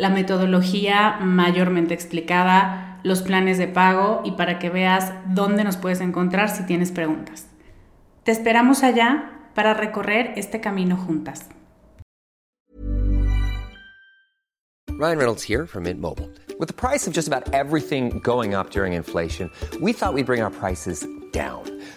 la metodología mayormente explicada, los planes de pago y para que veas dónde nos puedes encontrar si tienes preguntas. Te esperamos allá para recorrer este camino juntas. Ryan Reynolds here from Mint Mobile. With the price of just about everything going up during inflation, we thought we'd bring our prices down.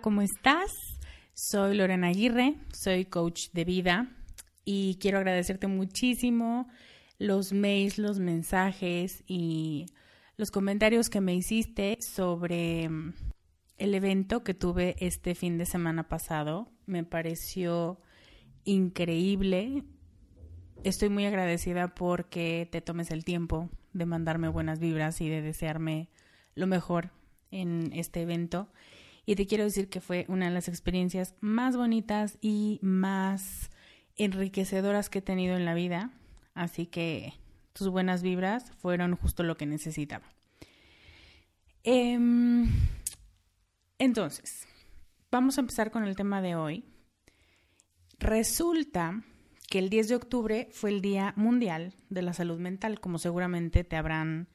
¿Cómo estás? Soy Lorena Aguirre, soy coach de vida y quiero agradecerte muchísimo los mails, los mensajes y los comentarios que me hiciste sobre mm, el evento que tuve este fin de semana pasado. Me pareció increíble. Estoy muy agradecida porque te tomes el tiempo de mandarme buenas vibras y de desearme lo mejor en este evento. Y te quiero decir que fue una de las experiencias más bonitas y más enriquecedoras que he tenido en la vida. Así que tus buenas vibras fueron justo lo que necesitaba. Em, entonces, vamos a empezar con el tema de hoy. Resulta que el 10 de octubre fue el Día Mundial de la Salud Mental, como seguramente te habrán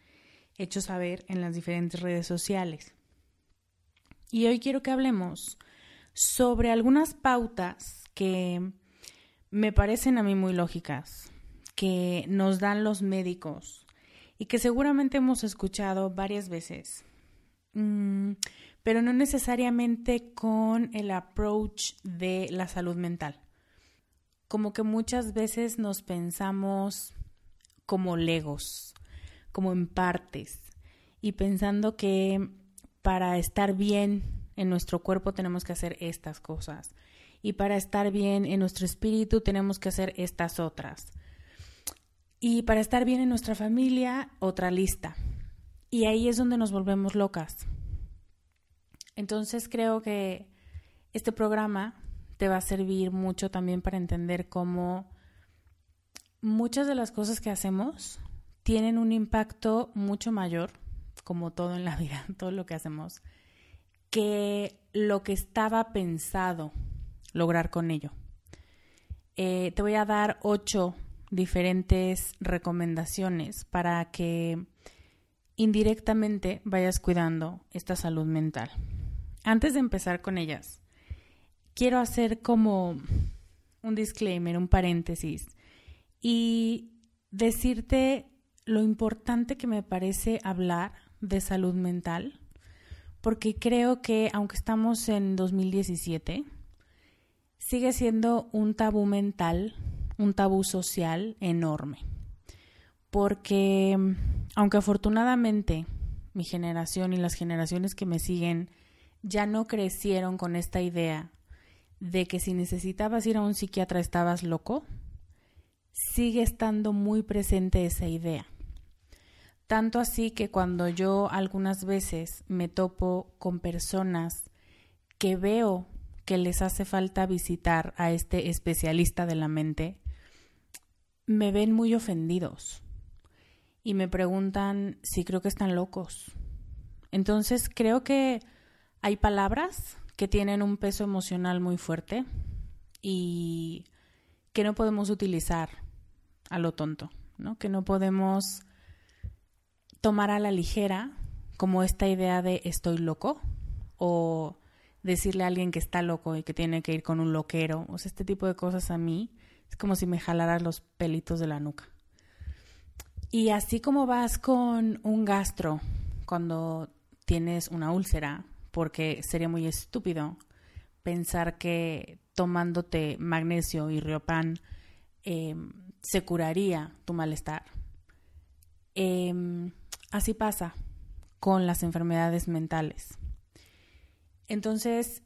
hecho saber en las diferentes redes sociales. Y hoy quiero que hablemos sobre algunas pautas que me parecen a mí muy lógicas, que nos dan los médicos y que seguramente hemos escuchado varias veces, mm, pero no necesariamente con el approach de la salud mental. Como que muchas veces nos pensamos como legos, como en partes, y pensando que para estar bien en nuestro cuerpo tenemos que hacer estas cosas. Y para estar bien en nuestro espíritu tenemos que hacer estas otras. Y para estar bien en nuestra familia, otra lista. Y ahí es donde nos volvemos locas. Entonces creo que este programa te va a servir mucho también para entender cómo muchas de las cosas que hacemos tienen un impacto mucho mayor como todo en la vida, todo lo que hacemos, que lo que estaba pensado lograr con ello. Eh, te voy a dar ocho diferentes recomendaciones para que indirectamente vayas cuidando esta salud mental. Antes de empezar con ellas, quiero hacer como un disclaimer, un paréntesis y decirte lo importante que me parece hablar de salud mental, porque creo que aunque estamos en 2017, sigue siendo un tabú mental, un tabú social enorme. Porque aunque afortunadamente mi generación y las generaciones que me siguen ya no crecieron con esta idea de que si necesitabas ir a un psiquiatra estabas loco, sigue estando muy presente esa idea. Tanto así que cuando yo algunas veces me topo con personas que veo que les hace falta visitar a este especialista de la mente, me ven muy ofendidos y me preguntan si creo que están locos. Entonces creo que hay palabras que tienen un peso emocional muy fuerte y que no podemos utilizar a lo tonto, ¿no? Que no podemos tomar a la ligera como esta idea de estoy loco o decirle a alguien que está loco y que tiene que ir con un loquero, o sea, este tipo de cosas a mí es como si me jalaras los pelitos de la nuca. Y así como vas con un gastro cuando tienes una úlcera porque sería muy estúpido pensar que tomándote magnesio y riopan em, se curaría tu malestar. Em, así pasa con las enfermedades mentales. Entonces,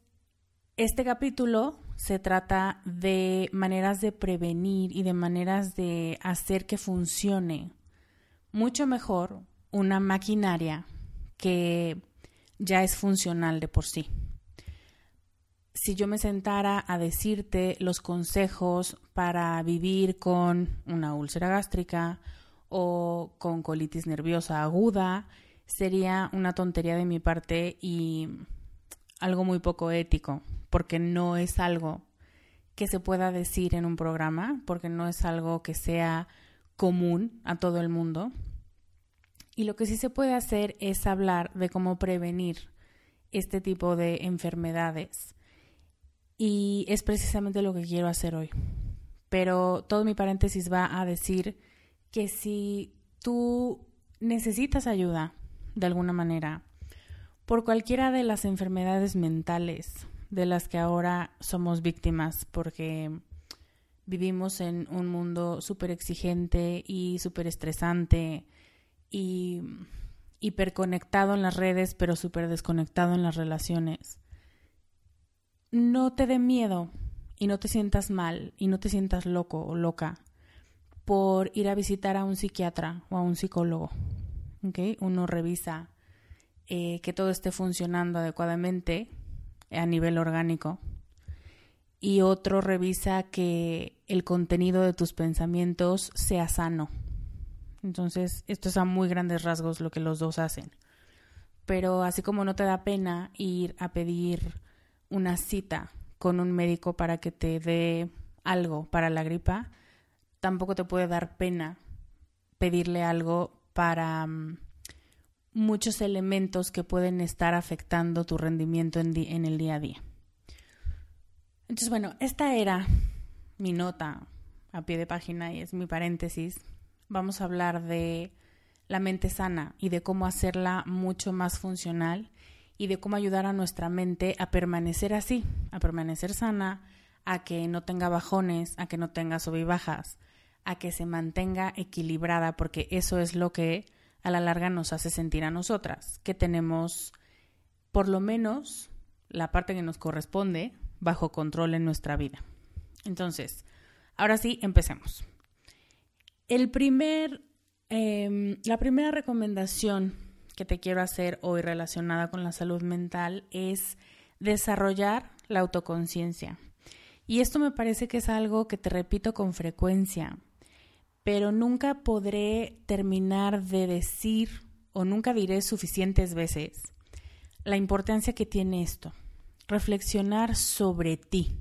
este capítulo se trata de maneras de prevenir y de maneras de hacer que funcione mucho mejor una maquinaria que ya es funcional de por sí. Si yo me sentara a decirte los consejos para vivir con una úlcera gástrica o con colitis nerviosa aguda, sería una tontería de mi parte y algo muy poco ético, porque no es algo que se pueda decir en un programa, porque no es algo que sea común a todo el mundo. Y lo que sí se puede hacer es hablar de cómo prevenir este tipo de enfermedades. Y es precisamente lo que quiero hacer hoy. Pero todo mi paréntesis va a decir que si tú necesitas ayuda de alguna manera por cualquiera de las enfermedades mentales de las que ahora somos víctimas, porque vivimos en un mundo súper exigente y súper estresante, y hiperconectado en las redes, pero súper desconectado en las relaciones. No te dé miedo y no te sientas mal y no te sientas loco o loca por ir a visitar a un psiquiatra o a un psicólogo. ¿okay? Uno revisa eh, que todo esté funcionando adecuadamente a nivel orgánico y otro revisa que el contenido de tus pensamientos sea sano entonces, esto es a muy grandes rasgos lo que los dos hacen. Pero así como no te da pena ir a pedir una cita con un médico para que te dé algo para la gripa, tampoco te puede dar pena pedirle algo para mm, muchos elementos que pueden estar afectando tu rendimiento en, el día a día. Entonces, bueno, esta era mi nota a pie de página y es mi paréntesis vamos a hablar de la mente sana y de cómo hacerla mucho más funcional y de cómo ayudar a nuestra mente a permanecer así, a permanecer sana, a que no tenga bajones, a que no tenga sub bajas, a que se mantenga equilibrada, porque eso es lo que a la larga nos hace sentir a nosotras, que tenemos por lo menos la parte que nos corresponde bajo control en nuestra vida. Entonces, ahora sí, empecemos. El primer, em, la primera recomendación que te quiero hacer hoy relacionada con la salud mental es desarrollar la autoconciencia. Y esto me parece que es algo que te repito con frecuencia, pero nunca podré terminar de decir o nunca diré suficientes veces la importancia que tiene esto. Reflexionar sobre ti,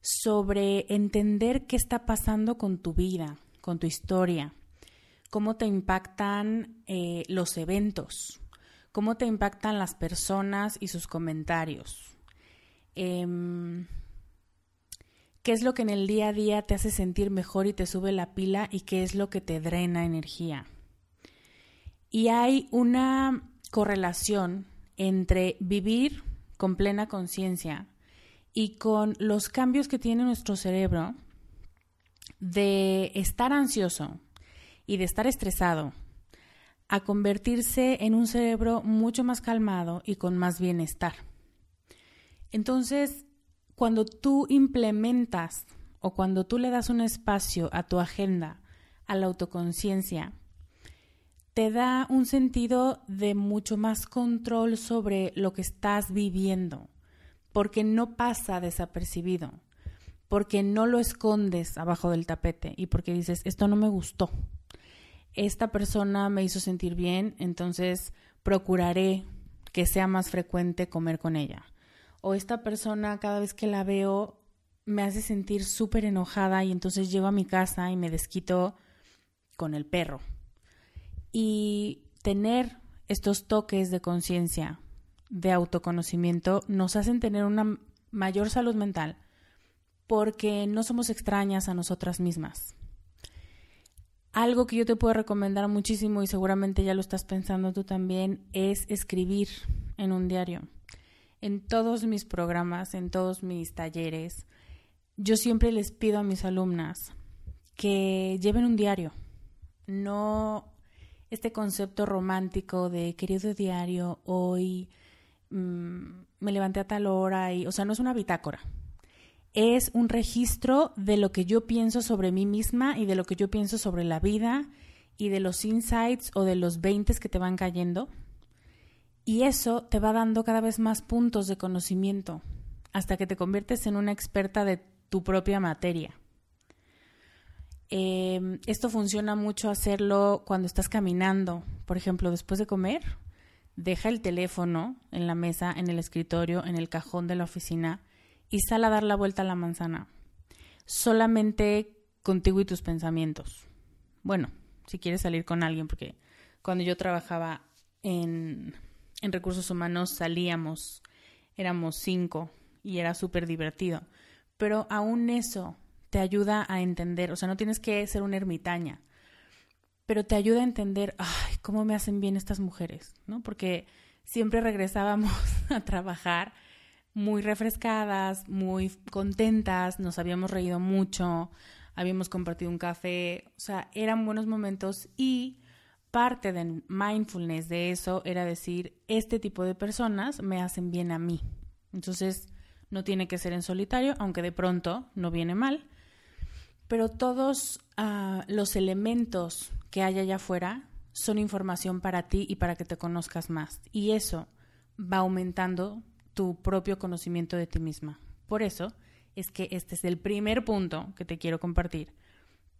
sobre entender qué está pasando con tu vida, con tu historia, cómo te impactan eh, los eventos, cómo te impactan las personas y sus comentarios. Em, ¿Qué es lo que en el día a día te hace sentir mejor y te sube la pila y qué es lo que te drena energía? Y hay una correlación entre vivir con plena conciencia y con los cambios que tiene nuestro cerebro de estar ansioso y de estar estresado a convertirse en un cerebro mucho más calmado y con más bienestar. Entonces, cuando tú implementas o cuando tú le das un espacio a tu agenda, a la autoconciencia, te da un sentido de mucho más control sobre lo que estás viviendo porque no pasa desapercibido, porque no lo escondes abajo del tapete y porque dices, esto no me gustó. Esta persona me hizo sentir bien, entonces procuraré que sea más frecuente comer con ella. O esta persona cada vez que la veo me hace sentir súper enojada y entonces llego a mi casa y me desquito con el perro. Y tener estos toques de conciencia de autoconocimiento nos hacen tener una mayor salud mental porque no somos extrañas a nosotras mismas. Algo que yo te puedo recomendar muchísimo y seguramente ya lo estás pensando tú también es escribir en un diario. En todos mis programas, en todos mis talleres, yo siempre les pido a mis alumnas que lleven un diario. No este concepto romántico de querido diario, hoy Mm, me levanté a tal hora y, o sea, no es una bitácora. Es un registro de lo que yo pienso sobre mí misma y de lo que yo pienso sobre la vida y de los insights o de los 20 que te van cayendo. Y eso te va dando cada vez más puntos de conocimiento hasta que te conviertes en una experta de tu propia materia. Em, esto funciona mucho hacerlo cuando estás caminando, por ejemplo, después de comer deja el teléfono en la mesa, en el escritorio, en el cajón de la oficina y sal a dar la vuelta a la manzana. Solamente contigo y tus pensamientos. Bueno, si quieres salir con alguien, porque cuando yo trabajaba en, en recursos humanos salíamos, éramos cinco y era súper divertido. Pero aún eso te ayuda a entender, o sea, no tienes que ser una ermitaña pero te ayuda a entender, ay, cómo me hacen bien estas mujeres, ¿no? Porque siempre regresábamos a trabajar muy refrescadas, muy contentas, nos habíamos reído mucho, habíamos compartido un café, o sea, eran buenos momentos y parte de mindfulness de eso era decir, este tipo de personas me hacen bien a mí. Entonces, no tiene que ser en solitario, aunque de pronto no viene mal, pero todos ah, los elementos que hay allá afuera son información para ti y para que te conozcas más. Y eso va aumentando tu propio conocimiento de ti misma. Por eso es que este es el primer punto que te quiero compartir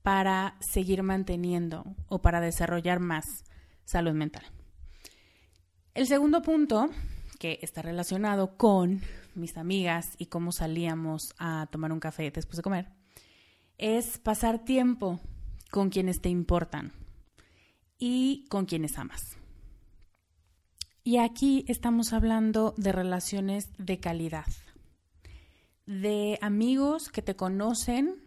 para seguir manteniendo o para desarrollar más salud mental. El segundo punto, que está relacionado con mis amigas y cómo salíamos a tomar un café después de comer, es pasar tiempo con quienes te importan y con quienes amas. Y aquí estamos hablando de relaciones de calidad, de amigos que te conocen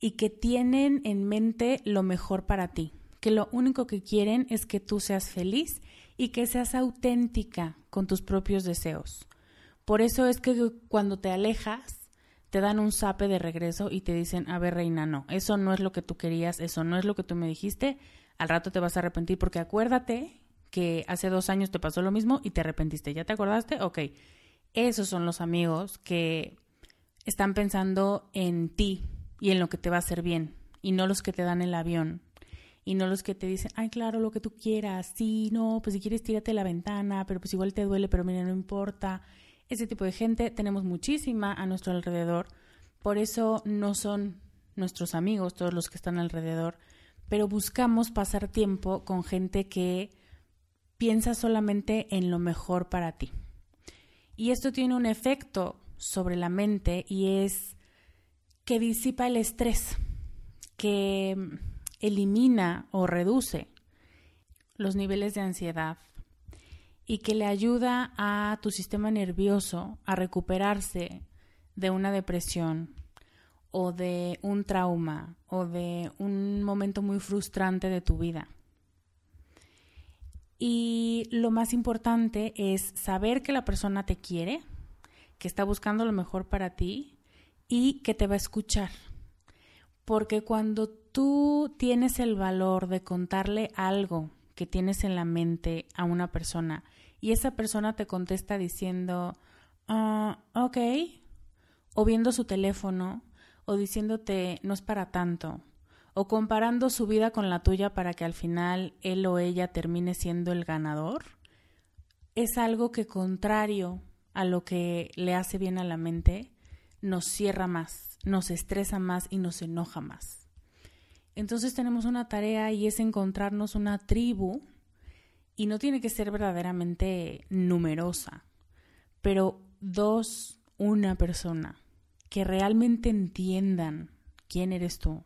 y que tienen en mente lo mejor para ti, que lo único que quieren es que tú seas feliz y que seas auténtica con tus propios deseos. Por eso es que cuando te alejas, te dan un sape de regreso y te dicen, a ver, reina, no, eso no es lo que tú querías, eso no es lo que tú me dijiste, al rato te vas a arrepentir porque acuérdate que hace dos años te pasó lo mismo y te arrepentiste, ¿ya te acordaste? Ok, esos son los amigos que están pensando en ti y en lo que te va a hacer bien y no los que te dan el avión y no los que te dicen, ay, claro, lo que tú quieras, sí, no, pues si quieres tírate la ventana, pero pues igual te duele, pero mira, no importa. Ese tipo de gente tenemos muchísima a nuestro alrededor, por eso no son nuestros amigos todos los que están alrededor, pero buscamos pasar tiempo con gente que piensa solamente en lo mejor para ti. Y esto tiene un efecto sobre la mente y es que disipa el estrés, que elimina o reduce los niveles de ansiedad y que le ayuda a tu sistema nervioso a recuperarse de una depresión o de un trauma o de un momento muy frustrante de tu vida. Y lo más importante es saber que la persona te quiere, que está buscando lo mejor para ti y que te va a escuchar. Porque cuando tú tienes el valor de contarle algo que tienes en la mente a una persona y esa persona te contesta diciendo, ah, ok, o viendo su teléfono, o diciéndote no es para tanto, o comparando su vida con la tuya para que al final él o ella termine siendo el ganador, es algo que contrario a lo que le hace bien a la mente, nos cierra más, nos estresa más y nos enoja más. Entonces tenemos una tarea y es encontrarnos una tribu y no tiene que ser verdaderamente numerosa, pero dos, una persona que realmente entiendan quién eres tú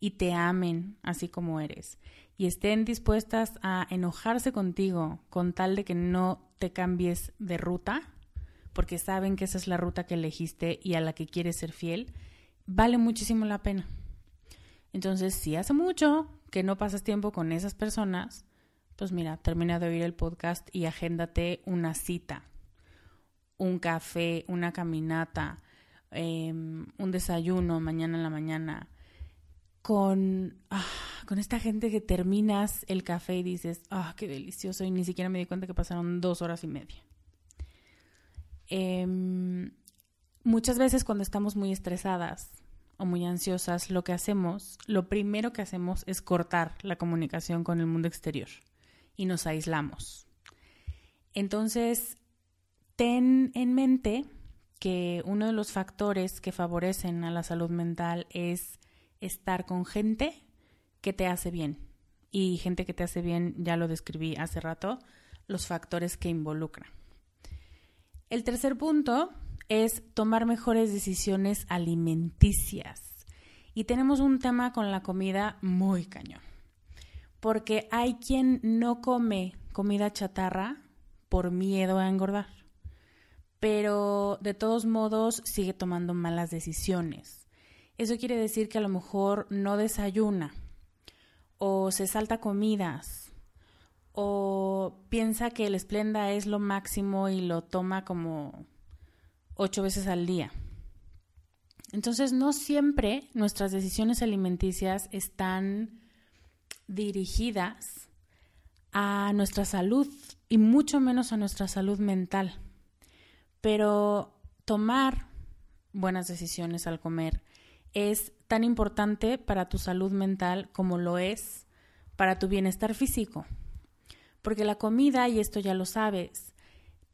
y te amen así como eres y estén dispuestas a enojarse contigo con tal de que no te cambies de ruta, porque saben que esa es la ruta que elegiste y a la que quieres ser fiel, vale muchísimo la pena. Entonces, si hace mucho que no pasas tiempo con esas personas, pues mira, termina de oír el podcast y agéndate una cita, un café, una caminata, em, un desayuno mañana en la mañana, con, ah, con esta gente que terminas el café y dices, ah, qué delicioso, y ni siquiera me di cuenta que pasaron dos horas y media. Em, muchas veces cuando estamos muy estresadas o muy ansiosas, lo que hacemos, lo primero que hacemos es cortar la comunicación con el mundo exterior y nos aislamos. Entonces, ten en mente que uno de los factores que favorecen a la salud mental es estar con gente que te hace bien. Y gente que te hace bien, ya lo describí hace rato, los factores que involucra. El tercer punto es tomar mejores decisiones alimenticias. Y tenemos un tema con la comida muy cañón porque hay quien no come comida chatarra por miedo a engordar, pero de todos modos sigue tomando malas decisiones. Eso quiere decir que a lo mejor no desayuna o se salta comidas o piensa que el esplenda es lo máximo y lo toma como ocho veces al día. Entonces no siempre nuestras decisiones alimenticias están dirigidas a nuestra salud y mucho menos a nuestra salud mental. Pero tomar buenas decisiones al comer es tan importante para tu salud mental como lo es para tu bienestar físico. Porque la comida, y esto ya lo sabes,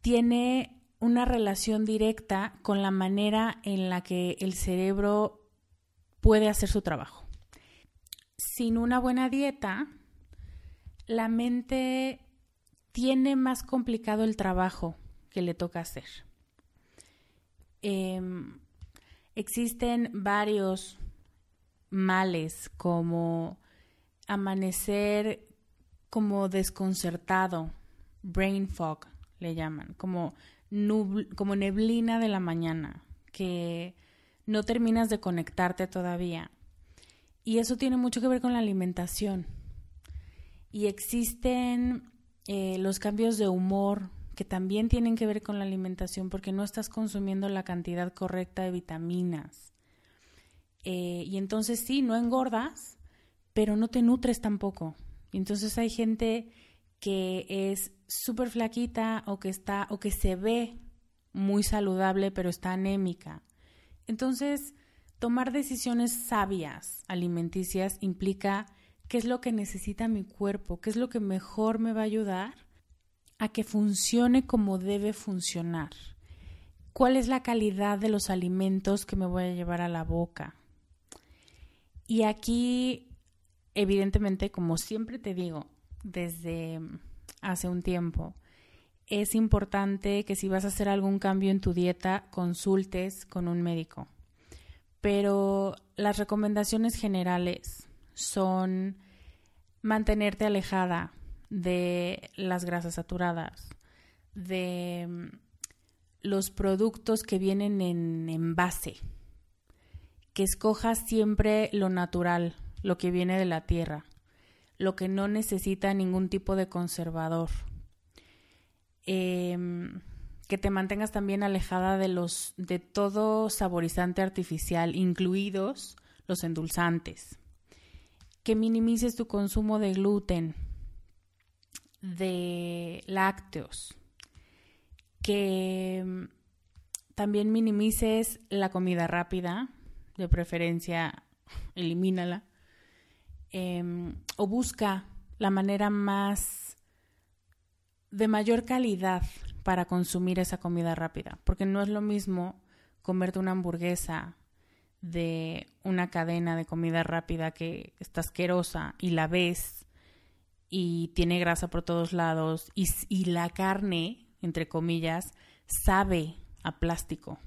tiene una relación directa con la manera en la que el cerebro puede hacer su trabajo sin una buena dieta, la mente tiene más complicado el trabajo que le toca hacer. Em, existen varios males como amanecer como desconcertado, brain fog le llaman, como, como neblina de la mañana, que no terminas de conectarte todavía y eso tiene mucho que ver con la alimentación. Y existen eh, los cambios de humor que también tienen que ver con la alimentación porque no estás consumiendo la cantidad correcta de vitaminas. Eh, y entonces sí, no engordas, pero no te nutres tampoco. Entonces hay gente que es súper flaquita o que está o que se ve muy saludable pero está anémica. Entonces, Tomar decisiones sabias alimenticias implica qué es lo que necesita mi cuerpo, qué es lo que mejor me va a ayudar a que funcione como debe funcionar. ¿Cuál es la calidad de los alimentos que me voy a llevar a la boca? Y aquí, evidentemente, como siempre te digo, desde hace un tiempo, es importante que si vas a hacer algún cambio en tu dieta, consultes con un médico. Pero las recomendaciones generales son mantenerte alejada de las grasas saturadas, de mm, los productos que vienen en envase, que escojas siempre lo natural, lo que viene de la tierra, lo que no necesita ningún tipo de conservador. Em, que te mantengas también alejada de los de todo saborizante artificial, incluidos los endulzantes. Que minimices tu consumo de gluten, de lácteos, que mm, también minimices la comida rápida, de preferencia elimínala, em, o busca la manera más de mayor calidad para consumir esa comida rápida, porque no es lo mismo comerte una hamburguesa de una cadena de comida rápida que está asquerosa y la ves y tiene grasa por todos lados y, y la carne, entre comillas, sabe a plástico.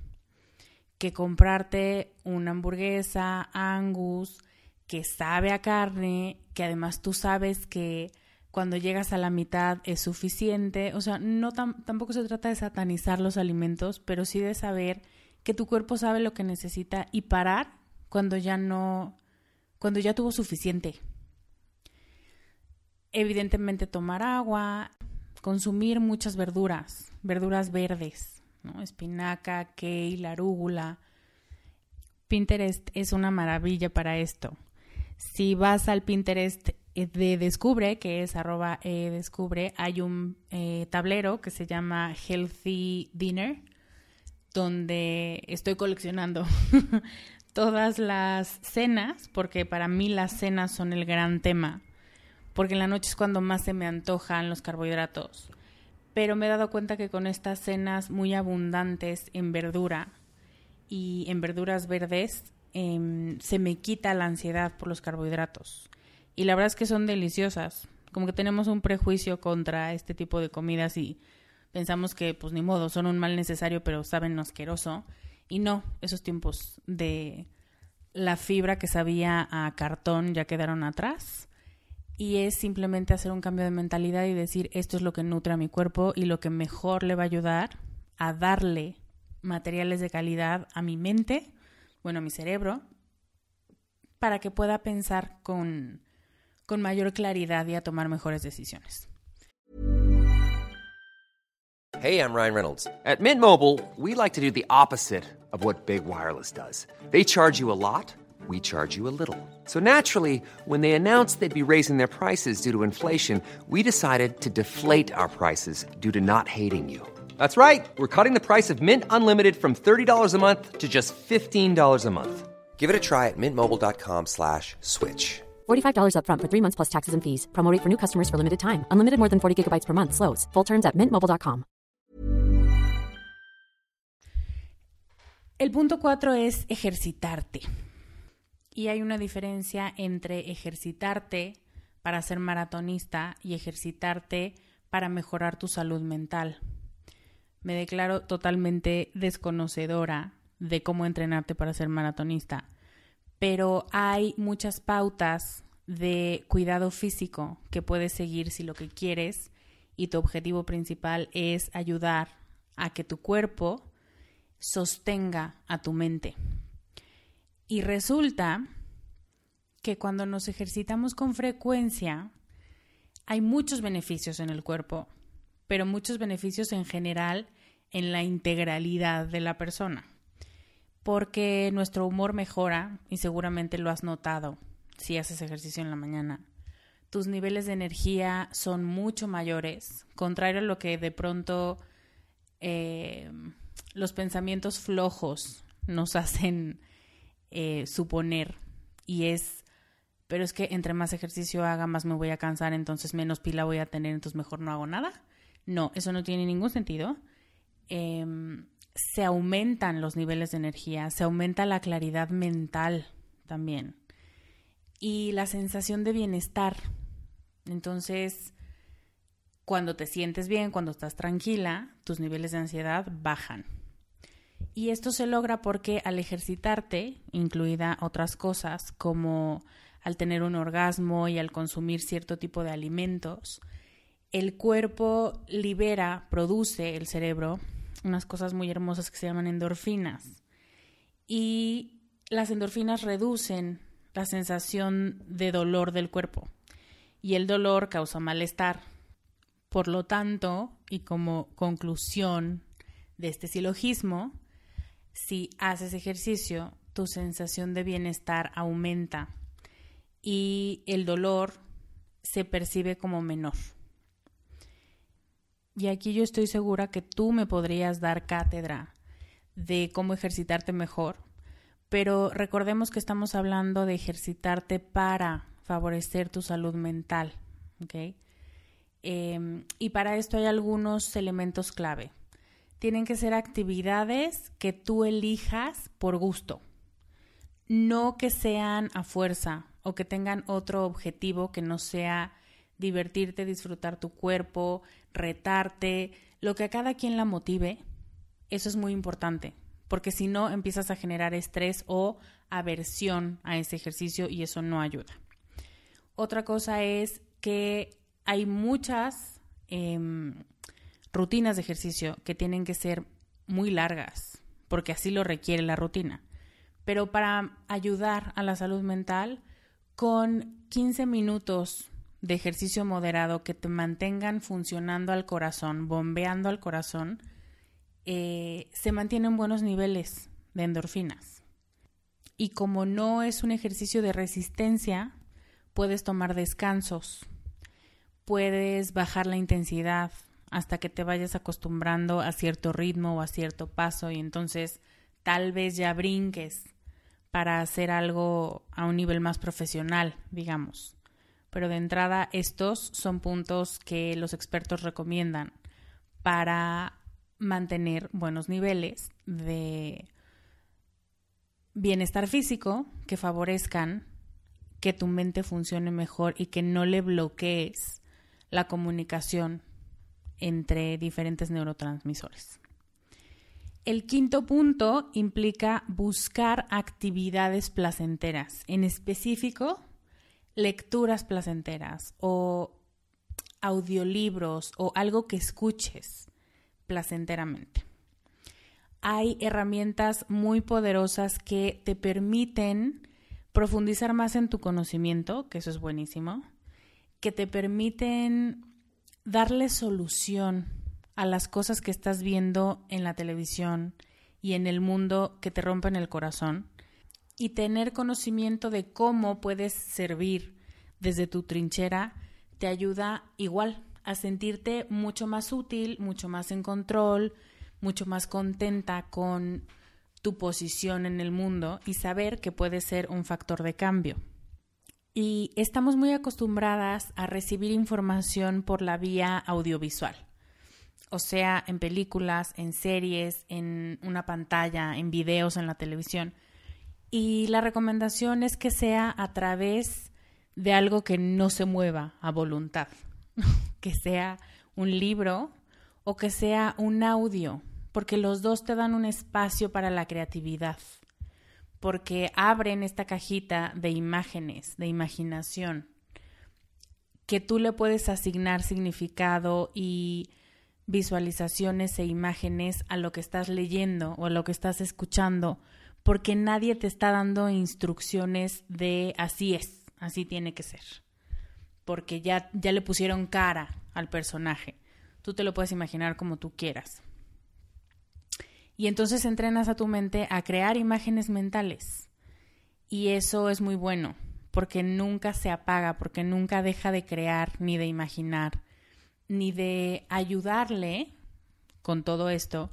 Que comprarte una hamburguesa Angus que sabe a carne, que además tú sabes que cuando llegas a la mitad es suficiente. O sea, no tampoco se trata de satanizar los alimentos, pero sí de saber que tu cuerpo sabe lo que necesita y parar cuando ya no, cuando ya tuvo suficiente. Evidentemente tomar agua, consumir muchas verduras, verduras verdes, ¿no? espinaca, kale, arúgula. Pinterest es una maravilla para esto. Si vas al Pinterest eh, de Descubre, que es arroba eh, Descubre, hay un eh, tablero que se llama Healthy Dinner, donde estoy coleccionando todas las cenas, porque para mí las cenas son el gran tema, porque en la noche es cuando más se me antojan los carbohidratos. Pero me he dado cuenta que con estas cenas muy abundantes en verdura y en verduras verdes, em, se me quita la ansiedad por los carbohidratos y la verdad es que son deliciosas. Como que tenemos un prejuicio contra este tipo de comidas y pensamos que pues ni modo, son un mal necesario pero saben asqueroso. Y no, esos tiempos de la fibra que sabía a cartón ya quedaron atrás. Y es simplemente hacer un cambio de mentalidad y decir esto es lo que nutre a mi cuerpo y lo que mejor le va a ayudar a darle materiales de calidad a mi mente, bueno, mi cerebro, para que pueda pensar con con mayor claridad y a tomar mejores decisiones. Hey, I'm Ryan Reynolds. At Mint Mobile, we like to do the opposite of what Big Wireless does. They charge you a lot, we charge you a little. So naturally, when they announced they'd be raising their prices due to inflation, we decided to deflate our prices due to not hating you. That's right. We're cutting the price of Mint Unlimited from $30 a month to just $15 a month. Give it a try at mintmobile.com slash switch. $45 upfront for three months plus taxes and fees. Promote for new customers for limited time. Unlimited more than 40 gigabytes per month. Slows. Full terms at mintmobile.com. El punto cuatro es ejercitarte. Y hay una diferencia entre ejercitarte para ser maratonista y ejercitarte para mejorar tu salud mental. Me declaro totalmente desconocedora de cómo entrenarte para ser maratonista pero hay muchas pautas de cuidado físico que puedes seguir si lo que quieres y tu objetivo principal es ayudar a que tu cuerpo sostenga a tu mente. Y resulta que cuando nos ejercitamos con frecuencia, hay muchos beneficios en el cuerpo, pero muchos beneficios en general en la integralidad de la persona porque nuestro humor mejora y seguramente lo has notado si haces ejercicio en la mañana. Tus niveles de energía son mucho mayores, contrario a lo que de pronto eh, los pensamientos flojos nos hacen eh, suponer y es, pero es que entre más ejercicio haga, más me voy a cansar, entonces menos pila voy a tener, entonces mejor no hago nada. No, eso no tiene ningún sentido. Em, se aumentan los niveles de energía, se aumenta la claridad mental también y la sensación de bienestar. Entonces, cuando te sientes bien, cuando estás tranquila, tus niveles de ansiedad bajan. Y esto se logra porque al ejercitarte, incluida otras cosas como al tener un orgasmo y al consumir cierto tipo de alimentos, el cuerpo libera, produce el cerebro unas cosas muy hermosas que se llaman endorfinas. Y las endorfinas reducen la sensación de dolor del cuerpo. Y el dolor causa malestar. Por lo tanto, y como conclusión de este silogismo, si haces ejercicio, tu sensación de bienestar aumenta y el dolor se percibe como menor. Y aquí yo estoy segura que tú me podrías dar cátedra de cómo ejercitarte mejor, pero recordemos que estamos hablando de ejercitarte para favorecer tu salud mental. Em, y para esto hay algunos elementos clave. Tienen que ser actividades que tú elijas por gusto, no que sean a fuerza o que tengan otro objetivo que no sea divertirte, disfrutar tu cuerpo, retarte, lo que a cada quien la motive, eso es muy importante, porque si no empiezas a generar estrés o aversión a ese ejercicio y eso no ayuda. Otra cosa es que hay muchas em, rutinas de ejercicio que tienen que ser muy largas, porque así lo requiere la rutina. Pero para ayudar a la salud mental, con 15 minutos de ejercicio moderado que te mantengan funcionando al corazón, bombeando al corazón, eh, se mantienen buenos niveles de endorfinas. Y como no es un ejercicio de resistencia, puedes tomar descansos, puedes bajar la intensidad hasta que te vayas acostumbrando a cierto ritmo o a cierto paso y entonces tal vez ya brinques para hacer algo a un nivel más profesional, digamos pero de entrada estos son puntos que los expertos recomiendan para mantener buenos niveles de bienestar físico que favorezcan que tu mente funcione mejor y que no le bloquees la comunicación entre diferentes neurotransmisores. El quinto punto implica buscar actividades placenteras, en específico lecturas placenteras o audiolibros o algo que escuches placenteramente. Hay herramientas muy poderosas que te permiten profundizar más en tu conocimiento, que eso es buenísimo, que te permiten darle solución a las cosas que estás viendo en la televisión y en el mundo que te rompen el corazón y tener conocimiento de cómo puedes servir desde tu trinchera te ayuda igual a sentirte mucho más útil, mucho más en control, mucho más contenta con tu posición en el mundo y saber que puedes ser un factor de cambio. Y estamos muy acostumbradas a recibir información por la vía audiovisual, o sea, en películas, en series, en una pantalla, en videos en la televisión. Y la recomendación es que sea a través de algo que no se mueva a voluntad, que sea un libro o que sea un audio, porque los dos te dan un espacio para la creatividad, porque abren esta cajita de imágenes, de imaginación, que tú le puedes asignar significado y visualizaciones e imágenes a lo que estás leyendo o a lo que estás escuchando porque nadie te está dando instrucciones de así es, así tiene que ser. Porque ya, ya le pusieron cara al personaje. Tú te lo puedes imaginar como tú quieras. Y entonces entrenas a tu mente a crear imágenes mentales. Y eso es muy bueno, porque nunca se apaga, porque nunca deja de crear, ni de imaginar, ni de ayudarle con todo esto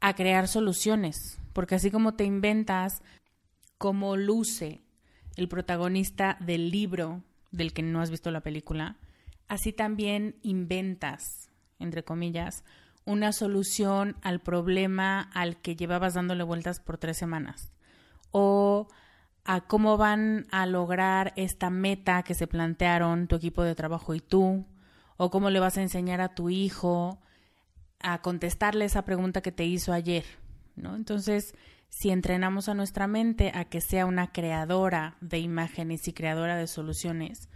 a crear soluciones, porque así como te inventas cómo luce el protagonista del libro del que no has visto la película, así también inventas, entre comillas, una solución al problema al que llevabas dándole vueltas por tres semanas. O a cómo van a lograr esta meta que se plantearon tu equipo de trabajo y tú, o cómo le vas a enseñar a tu hijo a contestarle esa pregunta que te hizo ayer, Entonces, si entrenamos a nuestra mente a que sea una creadora de imágenes y creadora de soluciones,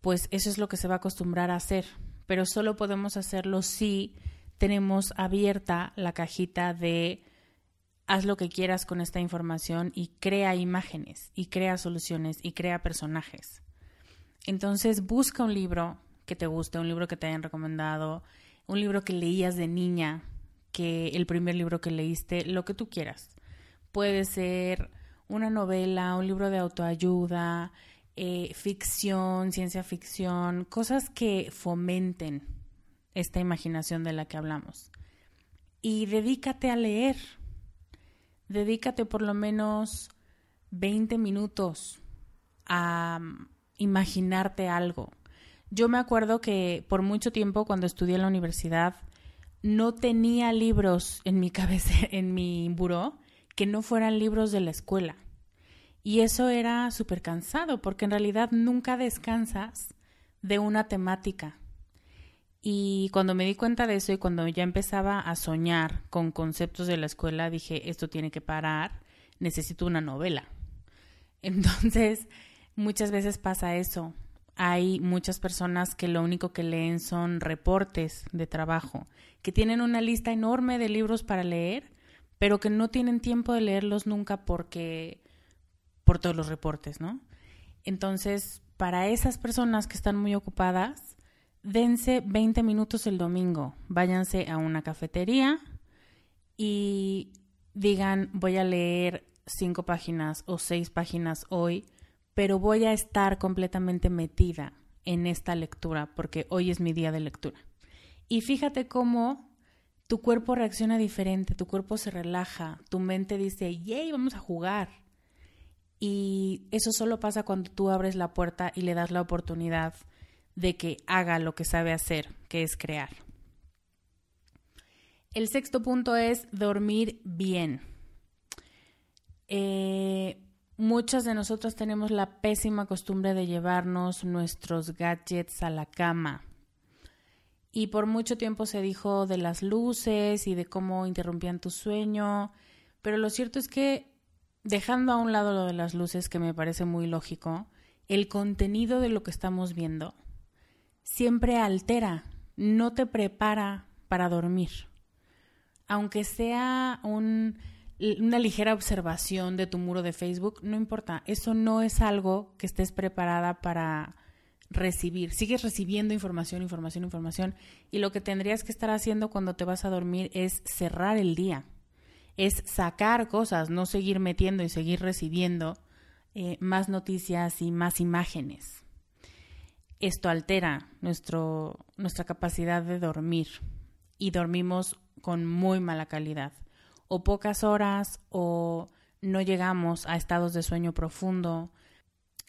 pues eso es lo que se va a acostumbrar a hacer. Pero solo podemos hacerlo si tenemos abierta la cajita de haz lo que quieras con esta información y crea imágenes y crea soluciones y crea personajes. Entonces busca un libro que te guste, un libro que te hayan recomendado, un libro que leías de niña, que el primer libro que leíste, lo que tú quieras. Puede ser una novela, un libro de autoayuda, eh, ficción, ciencia ficción, cosas que fomenten esta imaginación de la que hablamos. Y dedícate a leer. Dedícate por lo menos 20 minutos a mm, imaginarte algo. Yo me acuerdo que por mucho tiempo cuando estudié en la universidad no tenía libros en mi cabeza, en mi buró, que no fueran libros de la escuela. Y eso era súper cansado, porque en realidad nunca descansas de una temática. Y cuando me di cuenta de eso y cuando ya empezaba a soñar con conceptos de la escuela, dije, esto tiene que parar, necesito una novela. Entonces, muchas veces pasa eso. Hay muchas personas que lo único que leen son reportes de trabajo, que tienen una lista enorme de libros para leer, pero que no tienen tiempo de leerlos nunca porque por todos los reportes, ¿no? Entonces, para esas personas que están muy ocupadas, dense 20 minutos el domingo, váyanse a una cafetería y digan, voy a leer cinco páginas o seis páginas hoy, pero voy a estar completamente metida en esta lectura porque hoy es mi día de lectura. Y fíjate cómo tu cuerpo reacciona diferente, tu cuerpo se relaja, tu mente dice, yay, vamos a jugar. Y eso solo pasa cuando tú abres la puerta y le das la oportunidad de que haga lo que sabe hacer, que es crear. El sexto punto es dormir bien. Eh, muchas de nosotras tenemos la pésima costumbre de llevarnos nuestros gadgets a la cama y por mucho tiempo se dijo de las luces y de cómo interrumpían tu sueño, pero lo cierto es que dejando a un lado lo de las luces, que me parece muy lógico, el contenido de lo que estamos viendo siempre altera, no te prepara para dormir. Aunque sea un, una ligera observación de tu muro de Facebook, no importa, eso no es algo que estés preparada para recibir, sigues recibiendo información, información, información y lo que tendrías que estar haciendo cuando te vas a dormir es cerrar el día, es sacar cosas, no seguir metiendo y seguir recibiendo eh, más noticias y más imágenes. Esto altera nuestro, nuestra capacidad de dormir y dormimos con muy mala calidad o pocas horas o no llegamos a estados de sueño profundo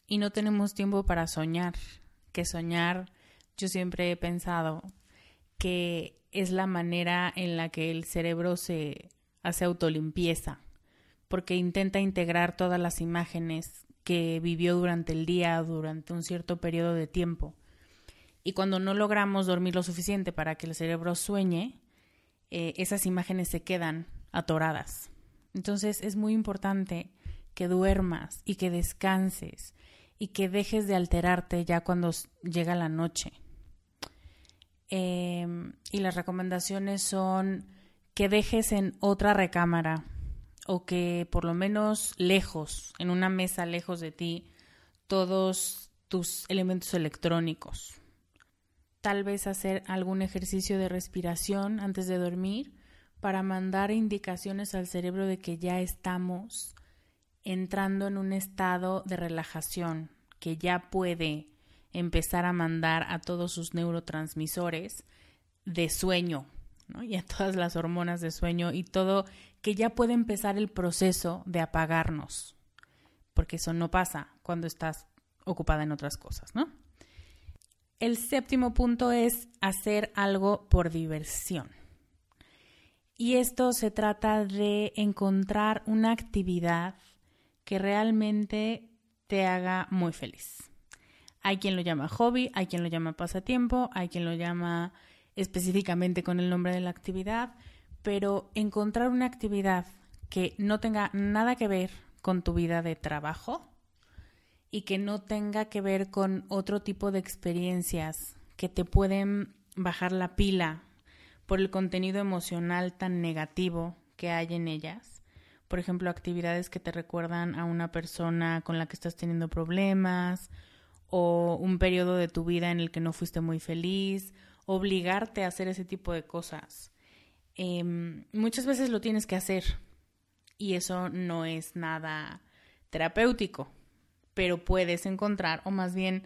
y no tenemos tiempo para soñar que soñar, yo siempre he pensado que es la manera en la que el cerebro se hace autolimpieza, porque intenta integrar todas las imágenes que vivió durante el día, durante un cierto periodo de tiempo. Y cuando no logramos dormir lo suficiente para que el cerebro sueñe, eh, esas imágenes se quedan atoradas. Entonces es muy importante que duermas y que descanses y que dejes de alterarte ya cuando llega la noche. Em, y las recomendaciones son que dejes en otra recámara o que por lo menos lejos, en una mesa lejos de ti, todos tus elementos electrónicos. Tal vez hacer algún ejercicio de respiración antes de dormir para mandar indicaciones al cerebro de que ya estamos entrando en un estado de relajación, que ya puede empezar a mandar a todos sus neurotransmisores de sueño, y a todas las hormonas de sueño y todo, que ya puede empezar el proceso de apagarnos, porque eso no pasa cuando estás ocupada en otras cosas, ¿no? El séptimo punto es hacer algo por diversión. Y esto se trata de encontrar una actividad que realmente te haga muy feliz. Hay quien lo llama hobby, hay quien lo llama pasatiempo, hay quien lo llama específicamente con el nombre de la actividad, pero encontrar una actividad que no tenga nada que ver con tu vida de trabajo y que no tenga que ver con otro tipo de experiencias que te pueden bajar la pila por el contenido emocional tan negativo que hay en ellas. Por ejemplo, actividades que te recuerdan a una persona con la que estás teniendo problemas o un periodo de tu vida en el que no fuiste muy feliz, obligarte a hacer ese tipo de cosas. Em, muchas veces lo tienes que hacer y eso no es nada terapéutico, pero puedes encontrar, o más bien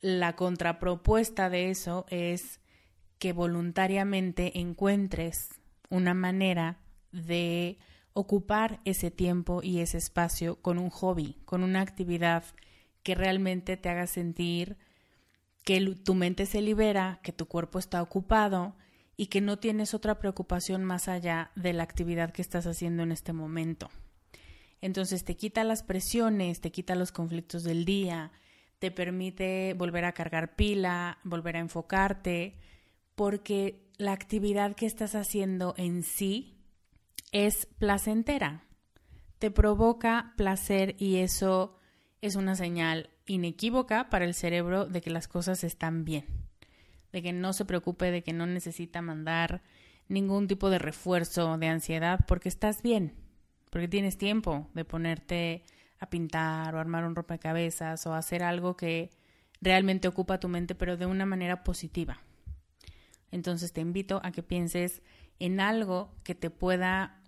la contrapropuesta de eso es que voluntariamente encuentres una manera de ocupar ese tiempo y ese espacio con un hobby, con una actividad que realmente te haga sentir que tu mente se libera, que tu cuerpo está ocupado y que no tienes otra preocupación más allá de la actividad que estás haciendo en este momento. Entonces te quita las presiones, te quita los conflictos del día, te permite volver a cargar pila, volver a enfocarte, porque la actividad que estás haciendo en sí es placentera, te provoca placer y eso es una señal inequívoca para el cerebro de que las cosas están bien, de que no se preocupe, de que no necesita mandar ningún tipo de refuerzo de ansiedad porque estás bien, porque tienes tiempo de ponerte a pintar o armar un rompecabezas o hacer algo que realmente ocupa tu mente pero de una manera positiva. Entonces te invito a que pienses en algo que te pueda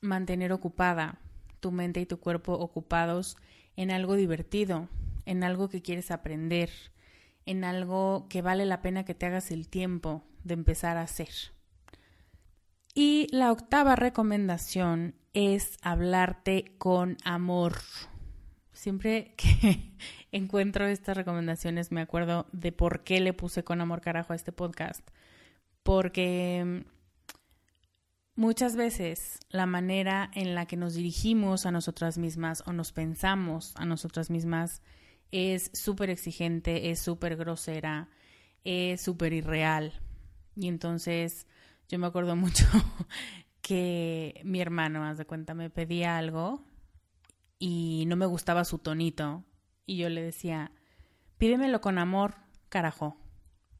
mantener ocupada, tu mente y tu cuerpo ocupados en algo divertido, en algo que quieres aprender, en algo que vale la pena que te hagas el tiempo de empezar a hacer. Y la octava recomendación es hablarte con amor. Siempre que encuentro estas recomendaciones me acuerdo de por qué le puse con amor carajo a este podcast porque muchas veces la manera en la que nos dirigimos a nosotras mismas o nos pensamos a nosotras mismas es súper exigente, es súper grosera, es súper irreal. Y entonces yo me acuerdo mucho que mi hermano, más de cuenta, me pedía algo y no me gustaba su tonito. Y yo le decía, pídemelo con amor, carajo.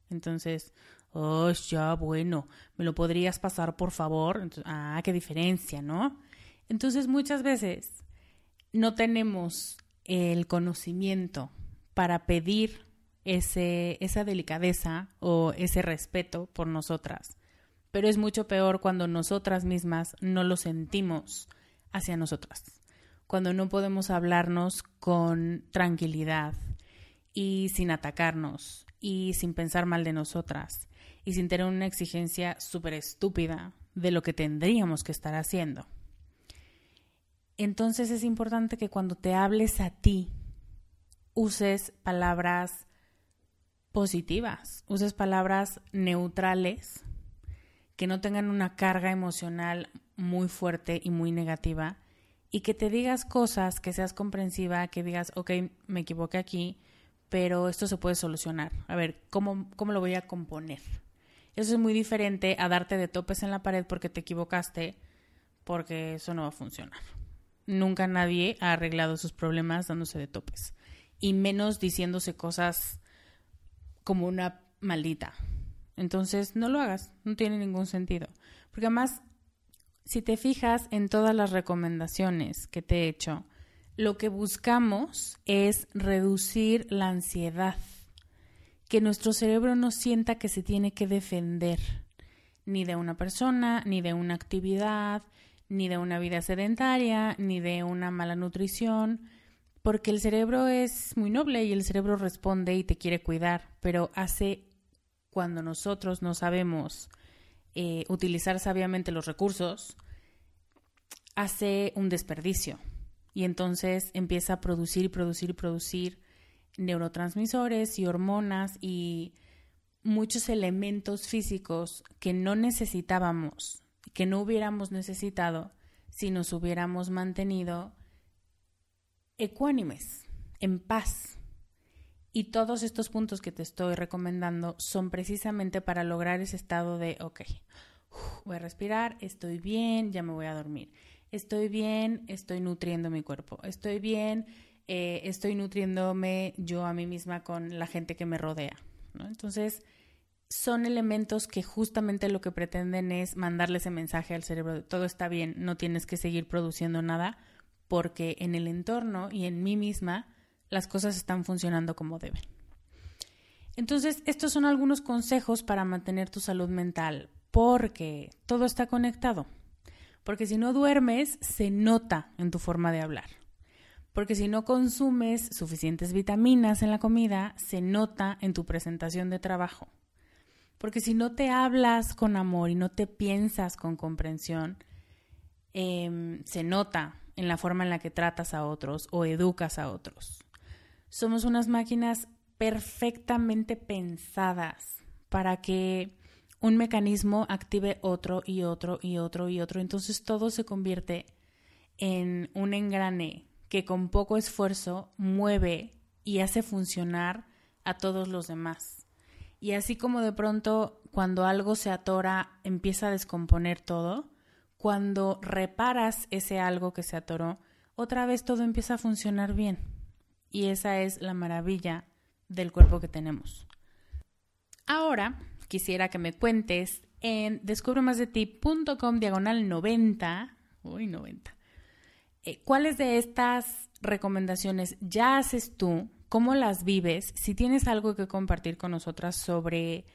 Entonces, Oh, ya, bueno, ¿me lo podrías pasar, por favor? ah, qué diferencia, ¿no? Entonces, muchas veces no tenemos el conocimiento para pedir ese, esa delicadeza o ese respeto por nosotras. Pero es mucho peor cuando nosotras mismas no lo sentimos hacia nosotras. Cuando no podemos hablarnos con tranquilidad y sin atacarnos y sin pensar mal de nosotras y sin tener una exigencia súper estúpida de lo que tendríamos que estar haciendo. Entonces es importante que cuando te hables a ti, uses palabras positivas, uses palabras neutrales, que no tengan una carga emocional muy fuerte y muy negativa, y que te digas cosas, que seas comprensiva, que digas, ok, me equivoqué aquí, pero esto se puede solucionar. A ver, ¿cómo, cómo lo voy a componer? Eso es muy diferente a darte de topes en la pared porque te equivocaste, porque eso no va a funcionar. Nunca nadie ha arreglado sus problemas dándose de topes. Y menos diciéndose cosas como una maldita. Entonces, no lo hagas, no tiene ningún sentido. Porque además, si te fijas en todas las recomendaciones que te he hecho, lo que buscamos es reducir la ansiedad que nuestro cerebro no sienta que se tiene que defender ni de una persona, ni de una actividad, ni de una vida sedentaria, ni de una mala nutrición, porque el cerebro es muy noble y el cerebro responde y te quiere cuidar, pero hace cuando nosotros no sabemos eh, utilizar sabiamente los recursos, hace un desperdicio. Y entonces empieza a producir y producir y producir neurotransmisores y hormonas y muchos elementos físicos que no necesitábamos, que no hubiéramos necesitado si nos hubiéramos mantenido ecuánimes, en paz. Y todos estos puntos que te estoy recomendando son precisamente para lograr ese estado de, ok, voy a respirar, estoy bien, ya me voy a dormir. Estoy bien, estoy nutriendo mi cuerpo. Estoy bien, eh, estoy nutriéndome yo a mí misma con la gente que me rodea. Entonces, son elementos que justamente lo que pretenden es mandarle ese mensaje al cerebro de todo está bien, no tienes que seguir produciendo nada, porque en el entorno y en mí misma las cosas están funcionando como deben. Entonces, estos son algunos consejos para mantener tu salud mental, porque todo está conectado. Porque si no duermes, se nota en tu forma de hablar. Porque si no consumes suficientes vitaminas en la comida, se nota en tu presentación de trabajo. Porque si no te hablas con amor y no te piensas con comprensión, em, se nota en la forma en la que tratas a otros o educas a otros. Somos unas máquinas perfectamente pensadas para que un mecanismo active otro y otro y otro y otro. Entonces todo se convierte en un engrane que con poco esfuerzo mueve y hace funcionar a todos los demás. Y así como de pronto cuando algo se atora empieza a descomponer todo, cuando reparas ese algo que se atoró, otra vez todo empieza a funcionar bien. Y esa es la maravilla del cuerpo que tenemos. Ahora quisiera que me cuentes en descubremasdeti.com diagonal 90, uy 90, eh, ¿cuáles de estas recomendaciones ya haces tú? ¿Cómo las vives? Si tienes algo que compartir con nosotras sobre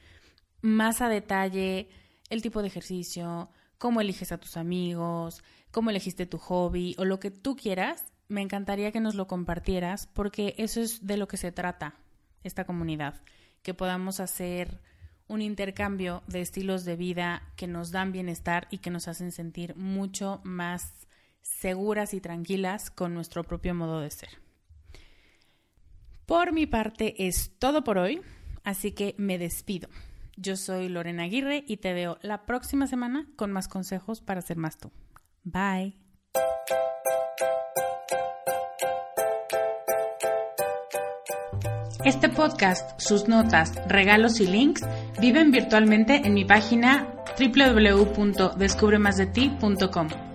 más a detalle el tipo de ejercicio, cómo eliges a tus amigos, cómo elegiste tu hobby o lo que tú quieras, me encantaría que nos lo compartieras porque eso es de lo que se trata esta comunidad, que podamos hacer un intercambio de estilos de vida que nos dan bienestar y que nos hacen sentir mucho más seguras y tranquilas con nuestro propio modo de ser. Por mi parte es todo por hoy, así que me despido. Yo soy Lorena Aguirre y te veo la próxima semana con más consejos para ser más tú. Bye. Este podcast, sus notas, regalos y links viven virtualmente en mi página www.descubremasdeti.com.